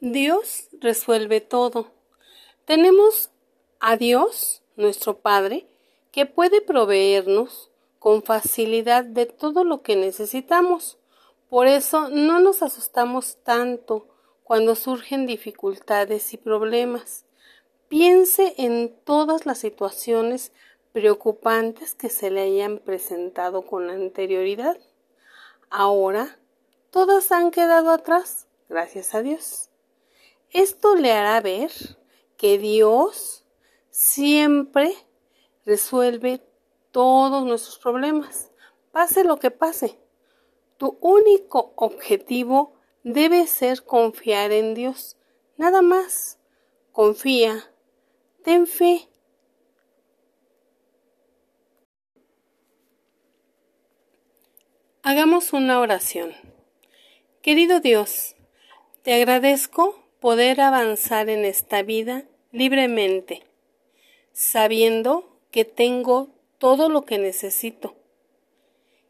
Dios resuelve todo. Tenemos a Dios, nuestro Padre, que puede proveernos con facilidad de todo lo que necesitamos. Por eso no nos asustamos tanto cuando surgen dificultades y problemas. Piense en todas las situaciones preocupantes que se le hayan presentado con anterioridad. Ahora, todas han quedado atrás, gracias a Dios. Esto le hará ver que Dios siempre resuelve todos nuestros problemas, pase lo que pase. Tu único objetivo debe ser confiar en Dios, nada más. Confía, ten fe. Hagamos una oración. Querido Dios, te agradezco poder avanzar en esta vida libremente, sabiendo que tengo todo lo que necesito.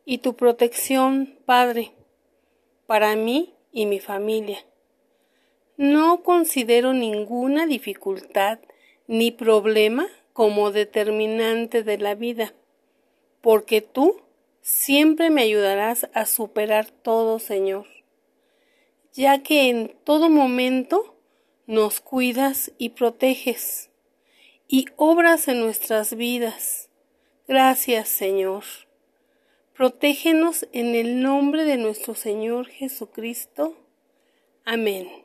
Y tu protección, Padre, para mí y mi familia. No considero ninguna dificultad ni problema como determinante de la vida, porque tú siempre me ayudarás a superar todo, Señor ya que en todo momento nos cuidas y proteges y obras en nuestras vidas. Gracias, Señor. Protégenos en el nombre de nuestro Señor Jesucristo. Amén.